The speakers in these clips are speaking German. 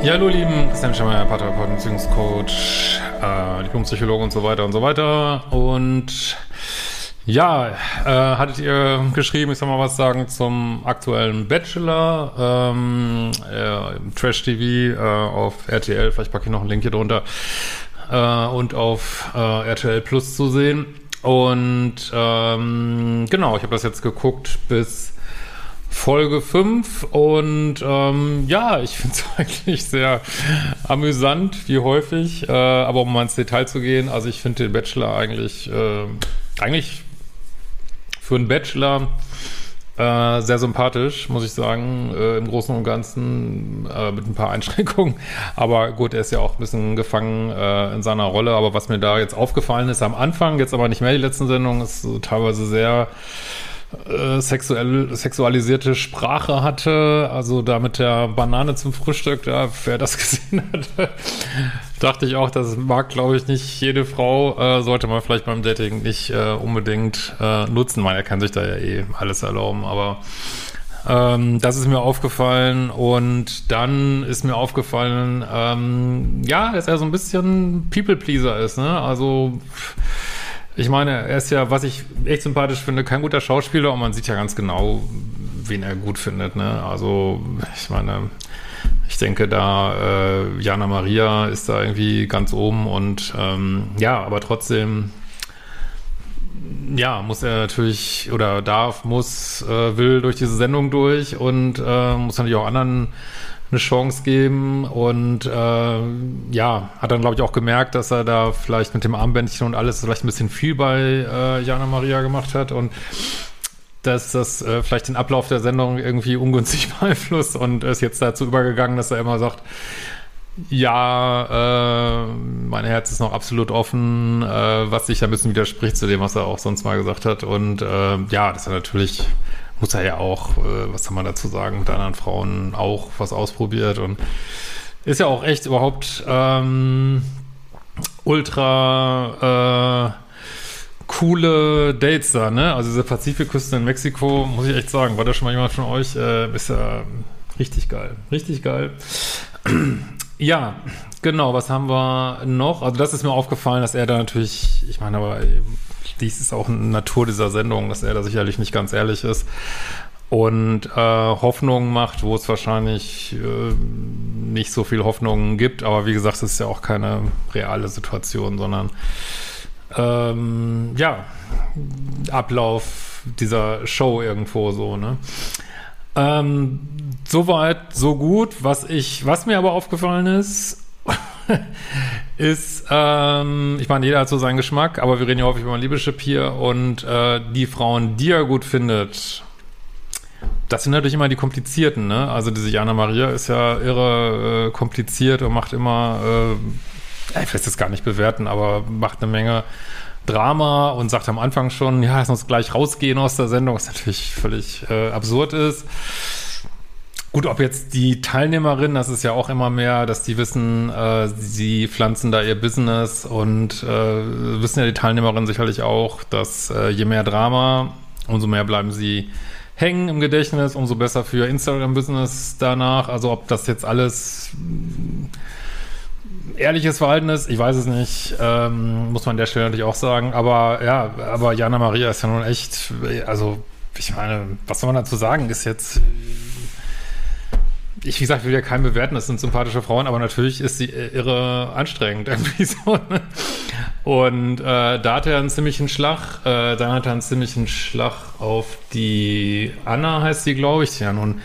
Ja, hallo lieben, Christian Schemmer, Paartherapeut, Beziehungscoach, äh, Diplompsychologe und so weiter und so weiter. Und ja, äh, hattet ihr geschrieben, ich soll mal was sagen zum aktuellen Bachelor, ähm, äh, Trash TV äh, auf RTL, vielleicht packe ich noch einen Link hier drunter, äh, und auf äh, RTL Plus zu sehen. Und ähm, genau, ich habe das jetzt geguckt bis Folge 5 und ähm, ja, ich finde es eigentlich sehr amüsant, wie häufig, äh, aber um mal ins Detail zu gehen, also ich finde den Bachelor eigentlich, äh, eigentlich für einen Bachelor äh, sehr sympathisch, muss ich sagen, äh, im Großen und Ganzen, äh, mit ein paar Einschränkungen. Aber gut, er ist ja auch ein bisschen gefangen äh, in seiner Rolle. Aber was mir da jetzt aufgefallen ist am Anfang, jetzt aber nicht mehr die letzten Sendungen, ist so teilweise sehr äh, sexuell, sexualisierte Sprache hatte, also da mit der Banane zum Frühstück, da, wer das gesehen hat, dachte ich auch, das mag, glaube ich, nicht jede Frau, äh, sollte man vielleicht beim Dating nicht äh, unbedingt äh, nutzen. Man, er kann sich da ja eh alles erlauben, aber ähm, das ist mir aufgefallen und dann ist mir aufgefallen, ähm, ja, dass er so ein bisschen People-Pleaser ist, ne? Also ich meine, er ist ja, was ich echt sympathisch finde, kein guter Schauspieler und man sieht ja ganz genau, wen er gut findet. Ne? Also, ich meine, ich denke, da äh, Jana Maria ist da irgendwie ganz oben und ähm, ja, aber trotzdem, ja, muss er natürlich oder darf, muss, äh, will durch diese Sendung durch und äh, muss natürlich auch anderen eine Chance geben und äh, ja, hat dann glaube ich auch gemerkt, dass er da vielleicht mit dem Armbändchen und alles vielleicht ein bisschen viel bei äh, Jana Maria gemacht hat und dass das äh, vielleicht den Ablauf der Sendung irgendwie ungünstig beeinflusst und ist jetzt dazu übergegangen, dass er immer sagt, ja, äh, mein Herz ist noch absolut offen, äh, was sich ein bisschen widerspricht zu dem, was er auch sonst mal gesagt hat. Und äh, ja, das ist natürlich muss er ja auch, äh, was soll man dazu sagen, mit anderen Frauen auch was ausprobiert und ist ja auch echt überhaupt ähm, ultra äh, coole Dates da, ne? Also diese Pazifikküste in Mexiko, muss ich echt sagen, war da schon mal jemand von euch? Äh, ist ja richtig geil. Richtig geil. ja, genau, was haben wir noch? Also das ist mir aufgefallen, dass er da natürlich, ich meine, aber dies ist auch eine Natur dieser Sendung, dass er da sicherlich nicht ganz ehrlich ist und äh, Hoffnungen macht, wo es wahrscheinlich äh, nicht so viel Hoffnungen gibt. Aber wie gesagt, es ist ja auch keine reale Situation, sondern ähm, ja, Ablauf dieser Show irgendwo so, ne? Ähm, Soweit, so gut. Was ich, was mir aber aufgefallen ist, ist, ähm, ich meine, jeder hat so seinen Geschmack, aber wir reden ja häufig über Liebeschip hier und äh, die Frauen, die er gut findet, das sind natürlich immer die komplizierten, ne? Also diese Jana Maria ist ja irre äh, kompliziert und macht immer, äh, ich will das gar nicht bewerten, aber macht eine Menge Drama und sagt am Anfang schon, ja, lass uns gleich rausgehen aus der Sendung, was natürlich völlig äh, absurd ist. Gut, ob jetzt die Teilnehmerinnen, das ist ja auch immer mehr, dass die wissen, äh, sie pflanzen da ihr Business und äh, wissen ja die Teilnehmerinnen sicherlich auch, dass äh, je mehr Drama, umso mehr bleiben sie hängen im Gedächtnis, umso besser für Instagram-Business danach. Also ob das jetzt alles ehrliches Verhalten ist, ich weiß es nicht, ähm, muss man an der Stelle natürlich auch sagen. Aber ja, aber Jana Maria ist ja nun echt, also ich meine, was soll man dazu sagen, ist jetzt ich, wie gesagt, will ja keinen bewerten, das sind sympathische Frauen, aber natürlich ist sie irre anstrengend irgendwie so. Ne? Und äh, da hat er einen ziemlichen Schlag, äh, dann hat er einen ziemlichen Schlag auf die Anna, heißt sie, glaube ich, die ja nun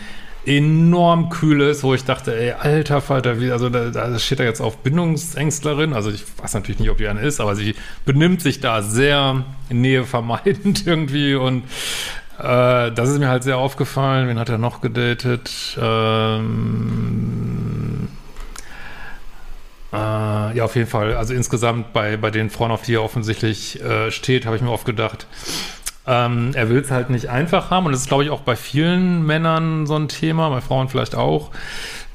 enorm kühl ist, wo ich dachte, ey, alter Falter, wie, also da, da steht er jetzt auf Bindungsängstlerin, also ich weiß natürlich nicht, ob die eine ist, aber sie benimmt sich da sehr nähevermeidend irgendwie und äh, das ist mir halt sehr aufgefallen. Wen hat er noch gedatet? Ähm, äh, ja, auf jeden Fall. Also insgesamt bei, bei den Frauen, auf die er offensichtlich äh, steht, habe ich mir oft gedacht, ähm, er will es halt nicht einfach haben. Und das ist, glaube ich, auch bei vielen Männern so ein Thema, bei Frauen vielleicht auch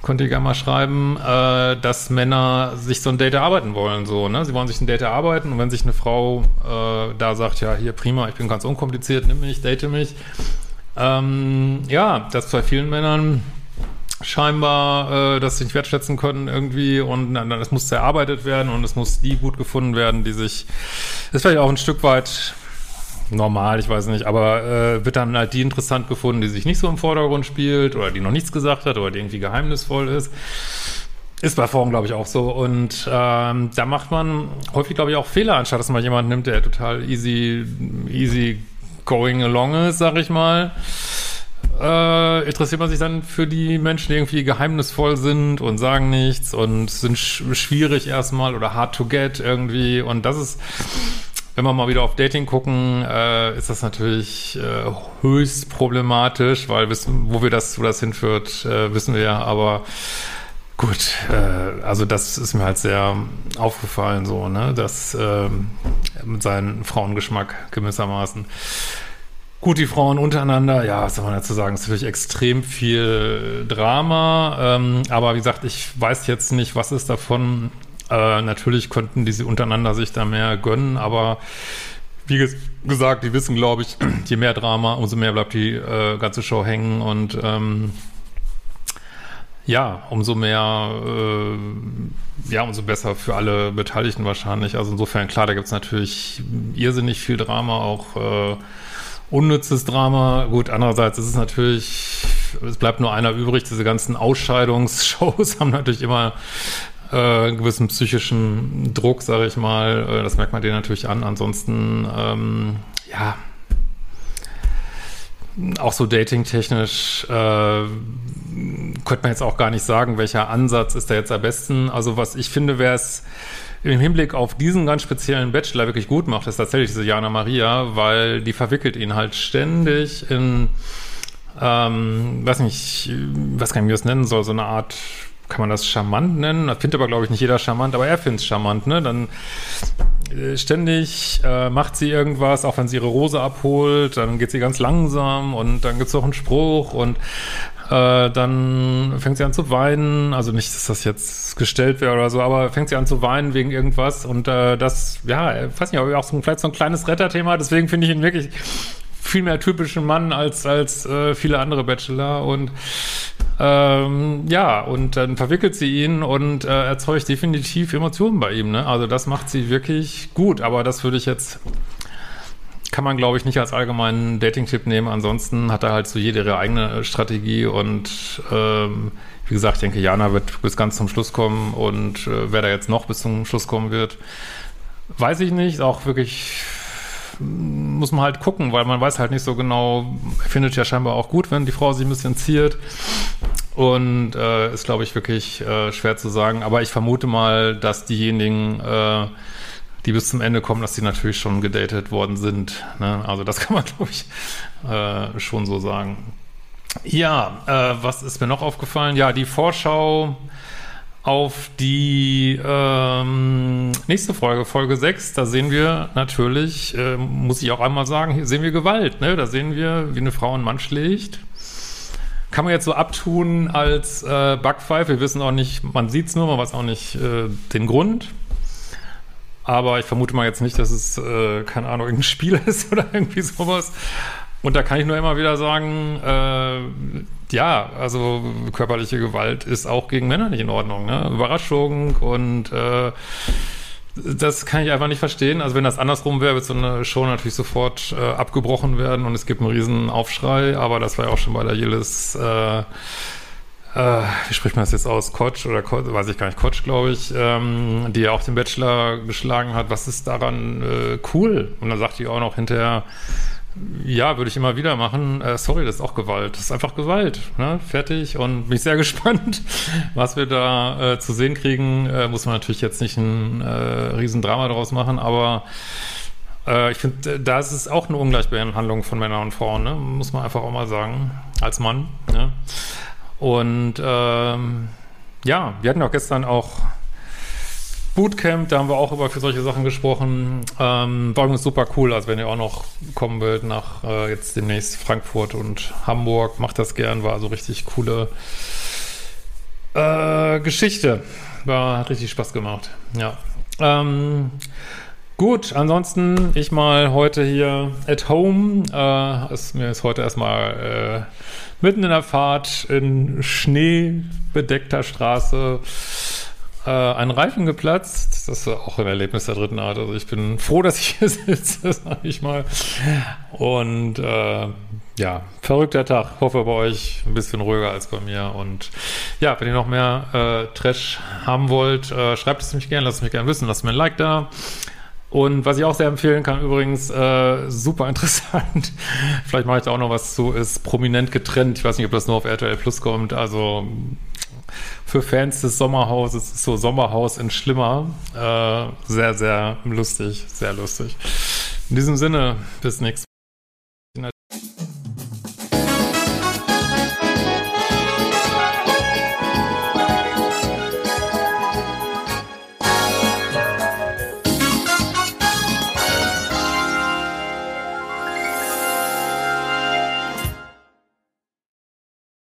könnt ihr gerne mal schreiben, äh, dass Männer sich so ein Date erarbeiten wollen. So, ne? Sie wollen sich ein Date erarbeiten und wenn sich eine Frau äh, da sagt, ja, hier prima, ich bin ganz unkompliziert, nimm mich, date mich. Ähm, ja, das bei vielen Männern scheinbar äh, das nicht wertschätzen können irgendwie und es muss erarbeitet werden und es muss die gut gefunden werden, die sich ist vielleicht auch ein Stück weit normal, ich weiß nicht, aber äh, wird dann halt die interessant gefunden, die sich nicht so im Vordergrund spielt oder die noch nichts gesagt hat oder die irgendwie geheimnisvoll ist. Ist bei Frauen, glaube ich, auch so. Und ähm, da macht man häufig, glaube ich, auch Fehler, anstatt dass man jemanden nimmt, der total easy, easy going along ist, sag ich mal äh, interessiert man sich dann für die Menschen, die irgendwie geheimnisvoll sind und sagen nichts und sind sch schwierig erstmal oder hard to get irgendwie. Und das ist, wenn wir mal wieder auf Dating gucken, äh, ist das natürlich äh, höchst problematisch, weil wissen, wo wir das, wo das hinführt, äh, wissen wir ja, aber Gut, äh, also das ist mir halt sehr aufgefallen, so, ne, dass äh, mit seinem Frauengeschmack gewissermaßen. Gut, die Frauen untereinander, ja, was soll man dazu sagen, ist natürlich extrem viel Drama. Ähm, aber wie gesagt, ich weiß jetzt nicht, was ist davon. Äh, natürlich könnten diese untereinander sich da mehr gönnen, aber wie gesagt, die wissen, glaube ich, je mehr Drama, umso mehr bleibt die äh, ganze Show hängen und ähm, ja, umso mehr, äh, ja, umso besser für alle Beteiligten wahrscheinlich. Also insofern, klar, da gibt es natürlich irrsinnig viel Drama, auch äh, unnützes Drama. Gut, andererseits ist es natürlich, es bleibt nur einer übrig. Diese ganzen Ausscheidungsshows haben natürlich immer äh, einen gewissen psychischen Druck, sage ich mal. Äh, das merkt man denen natürlich an. Ansonsten, ähm, ja, auch so dating-technisch äh, könnte man jetzt auch gar nicht sagen, welcher Ansatz ist da jetzt am besten. Also was ich finde, wäre es im Hinblick auf diesen ganz speziellen Bachelor wirklich gut macht, ist tatsächlich diese Jana Maria, weil die verwickelt ihn halt ständig in, ähm, weiß nicht, was kann ich mir das nennen soll, so eine Art, kann man das charmant nennen? Das findet aber, glaube ich, nicht jeder charmant, aber er findet es charmant, ne? Dann äh, ständig äh, macht sie irgendwas, auch wenn sie ihre Rose abholt, dann geht sie ganz langsam und dann gibt es auch einen Spruch und äh, dann fängt sie an zu weinen, also nicht, dass das jetzt gestellt wäre oder so, aber fängt sie an zu weinen wegen irgendwas und äh, das, ja, ich weiß nicht, auch so, vielleicht so ein kleines Retterthema, deswegen finde ich ihn wirklich viel mehr typischen Mann als, als äh, viele andere Bachelor und ähm, ja, und dann verwickelt sie ihn und äh, erzeugt definitiv Emotionen bei ihm. Ne? Also das macht sie wirklich gut, aber das würde ich jetzt kann man, glaube ich, nicht als allgemeinen Dating-Tipp nehmen. Ansonsten hat er halt so jede ihre eigene Strategie und ähm, wie gesagt, ich denke, Jana wird bis ganz zum Schluss kommen und äh, wer da jetzt noch bis zum Schluss kommen wird, weiß ich nicht. Auch wirklich muss man halt gucken, weil man weiß halt nicht so genau, findet ja scheinbar auch gut, wenn die Frau sich ein bisschen ziert. Und äh, ist, glaube ich, wirklich äh, schwer zu sagen. Aber ich vermute mal, dass diejenigen, äh, die bis zum Ende kommen, dass die natürlich schon gedatet worden sind. Ne? Also das kann man, glaube ich, äh, schon so sagen. Ja, äh, was ist mir noch aufgefallen? Ja, die Vorschau auf die ähm, nächste Folge, Folge 6, da sehen wir natürlich, äh, muss ich auch einmal sagen, hier sehen wir Gewalt. Ne? Da sehen wir, wie eine Frau einen Mann schlägt. Kann man jetzt so abtun als äh, Bugfive. Wir wissen auch nicht, man sieht es nur, man weiß auch nicht äh, den Grund. Aber ich vermute mal jetzt nicht, dass es, äh, keine Ahnung, irgendein Spiel ist oder irgendwie sowas. Und da kann ich nur immer wieder sagen, äh, ja, also körperliche Gewalt ist auch gegen Männer nicht in Ordnung. Ne? Überraschung und äh, das kann ich einfach nicht verstehen. Also wenn das andersrum wäre, wird so eine Show natürlich sofort äh, abgebrochen werden und es gibt einen riesen Aufschrei. Aber das war ja auch schon bei der Yillis, äh, äh, wie spricht man das jetzt aus? Kotsch oder Kotsch, weiß ich gar nicht, Kotsch, glaube ich, ähm, die ja auch den Bachelor geschlagen hat. Was ist daran äh, cool? Und dann sagt die auch noch hinterher, ja, würde ich immer wieder machen. Äh, sorry, das ist auch Gewalt. Das ist einfach Gewalt. Ne? Fertig. Und bin ich sehr gespannt, was wir da äh, zu sehen kriegen. Äh, muss man natürlich jetzt nicht ein äh, Riesendrama daraus machen, aber äh, ich finde, da ist es auch eine Ungleichbehandlung von Männern und Frauen. Ne? Muss man einfach auch mal sagen. Als Mann. Ne? Und ähm, ja, wir hatten auch gestern auch Bootcamp, da haben wir auch über für solche Sachen gesprochen. Ähm, war übrigens super cool. Also wenn ihr auch noch kommen wollt nach äh, jetzt demnächst Frankfurt und Hamburg, macht das gern. War also richtig coole äh, Geschichte. War hat richtig Spaß gemacht. Ja. Ähm, Gut, ansonsten ich mal heute hier at home. Äh, ist, mir ist heute erstmal äh, mitten in der Fahrt in schneebedeckter Straße äh, ein Reifen geplatzt. Das ist auch ein Erlebnis der dritten Art. Also ich bin froh, dass ich hier sitze, sag ich mal. Und äh, ja, verrückter Tag. Hoffe bei euch ein bisschen ruhiger als bei mir. Und ja, wenn ihr noch mehr äh, Trash haben wollt, äh, schreibt es mich gerne, lasst es mich gerne wissen, lasst mir ein Like da. Und was ich auch sehr empfehlen kann, übrigens, äh, super interessant, vielleicht mache ich da auch noch was zu, ist prominent getrennt. Ich weiß nicht, ob das nur auf RTL Plus kommt. Also für Fans des Sommerhauses ist so Sommerhaus in Schlimmer. Äh, sehr, sehr lustig, sehr lustig. In diesem Sinne, bis nächstes Mal.